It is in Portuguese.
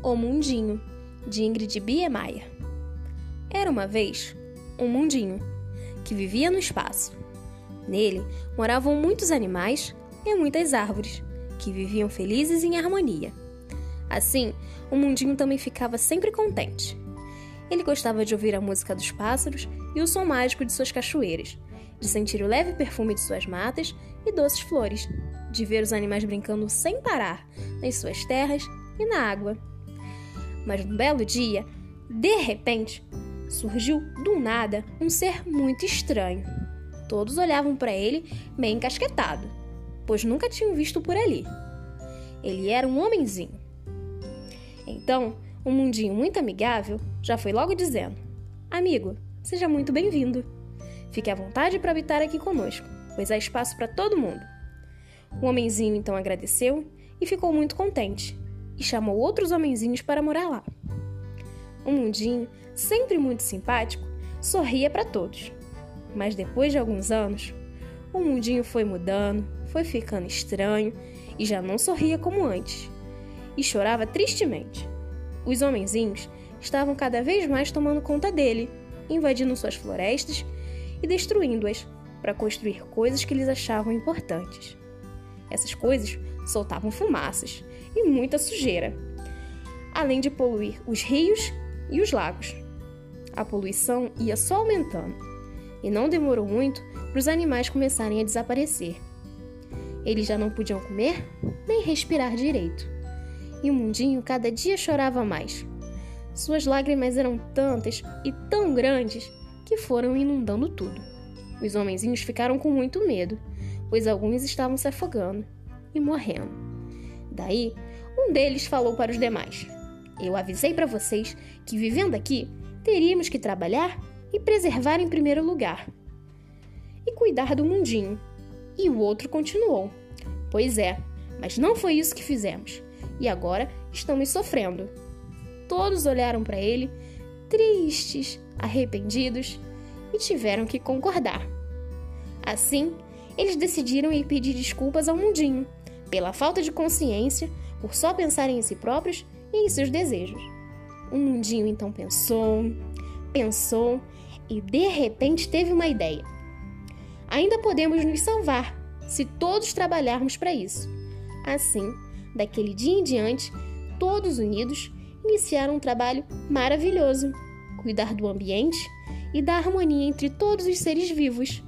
O Mundinho, de Ingrid Biemeyer. Era uma vez um mundinho que vivia no espaço. Nele moravam muitos animais e muitas árvores que viviam felizes em harmonia. Assim, o mundinho também ficava sempre contente. Ele gostava de ouvir a música dos pássaros e o som mágico de suas cachoeiras, de sentir o leve perfume de suas matas e doces flores, de ver os animais brincando sem parar nas suas terras e na água. Mas num belo dia, de repente, surgiu do nada um ser muito estranho. Todos olhavam para ele meio encasquetado, pois nunca tinham visto por ali. Ele era um homenzinho. Então, um mundinho muito amigável já foi logo dizendo: Amigo, seja muito bem-vindo. Fique à vontade para habitar aqui conosco, pois há espaço para todo mundo. O homenzinho então agradeceu e ficou muito contente, e chamou outros homenzinhos para morar lá. O mundinho, sempre muito simpático, sorria para todos. Mas depois de alguns anos, o mundinho foi mudando, foi ficando estranho e já não sorria como antes. E chorava tristemente. Os homenzinhos estavam cada vez mais tomando conta dele, invadindo suas florestas e destruindo-as para construir coisas que eles achavam importantes. Essas coisas soltavam fumaças e muita sujeira, além de poluir os rios e os lagos. A poluição ia só aumentando, e não demorou muito para os animais começarem a desaparecer. Eles já não podiam comer nem respirar direito, e o mundinho cada dia chorava mais. Suas lágrimas eram tantas e tão grandes que foram inundando tudo. Os homenzinhos ficaram com muito medo, pois alguns estavam se afogando e morrendo. Daí, um deles falou para os demais: Eu avisei para vocês que vivendo aqui teríamos que trabalhar e preservar em primeiro lugar e cuidar do mundinho. E o outro continuou: Pois é, mas não foi isso que fizemos e agora estamos sofrendo. Todos olharam para ele, tristes, arrependidos, e tiveram que concordar. Assim, eles decidiram ir pedir desculpas ao mundinho pela falta de consciência, por só pensarem em si próprios e em seus desejos. O mundinho então pensou, pensou e de repente teve uma ideia. Ainda podemos nos salvar se todos trabalharmos para isso. Assim, daquele dia em diante, todos unidos iniciaram um trabalho maravilhoso: cuidar do ambiente e da harmonia entre todos os seres vivos.